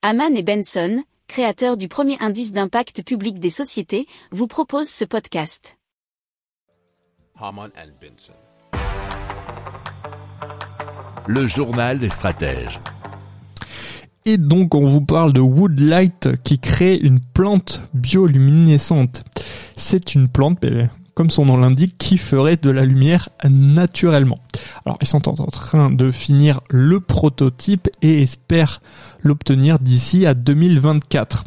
Haman et Benson, créateurs du premier indice d'impact public des sociétés, vous proposent ce podcast. Haman and Benson. Le journal des stratèges. Et donc on vous parle de Woodlight qui crée une plante bioluminescente. C'est une plante, comme son nom l'indique, qui ferait de la lumière naturellement. Alors ils sont en train de finir le prototype et espèrent l'obtenir d'ici à 2024.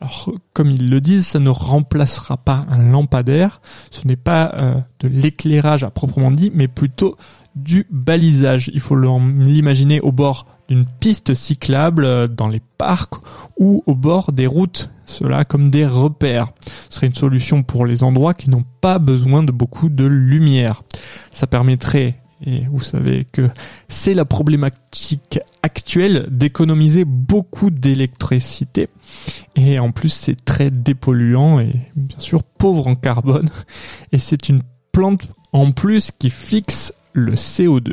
Alors, comme ils le disent, ça ne remplacera pas un lampadaire. Ce n'est pas euh, de l'éclairage à proprement dit, mais plutôt du balisage. Il faut l'imaginer au bord d'une piste cyclable euh, dans les parcs ou au bord des routes, cela comme des repères. Ce serait une solution pour les endroits qui n'ont pas besoin de beaucoup de lumière. Ça permettrait et vous savez que c'est la problématique actuelle d'économiser beaucoup d'électricité. Et en plus, c'est très dépolluant et bien sûr pauvre en carbone. Et c'est une plante en plus qui fixe le CO2.